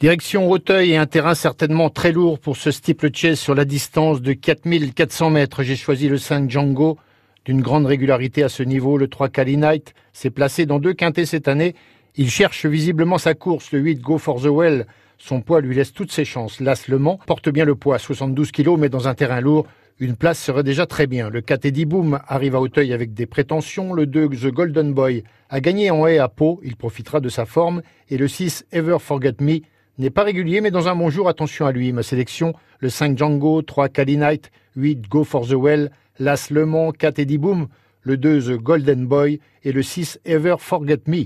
Direction Auteuil et un terrain certainement très lourd pour ce steeplechase sur la distance de 4400 mètres. J'ai choisi le 5 Django d'une grande régularité à ce niveau. Le 3 Cali Knight s'est placé dans deux quintés cette année. Il cherche visiblement sa course. Le 8 Go for the Well. Son poids lui laisse toutes ses chances. L'As Le Mans porte bien le poids, 72 kg, mais dans un terrain lourd. Une place serait déjà très bien. Le 4 Eddie Boom arrive à Auteuil avec des prétentions. Le 2 The Golden Boy a gagné en haie à Pau. Il profitera de sa forme. Et le 6 Ever Forget Me n'est pas régulier, mais dans un bon jour, attention à lui. Ma sélection, le 5 Django, 3 Cali Knight, 8 Go for the Well, l'As Le Mans, 4 Eddie Boom, le 2 The Golden Boy et le 6 Ever Forget Me.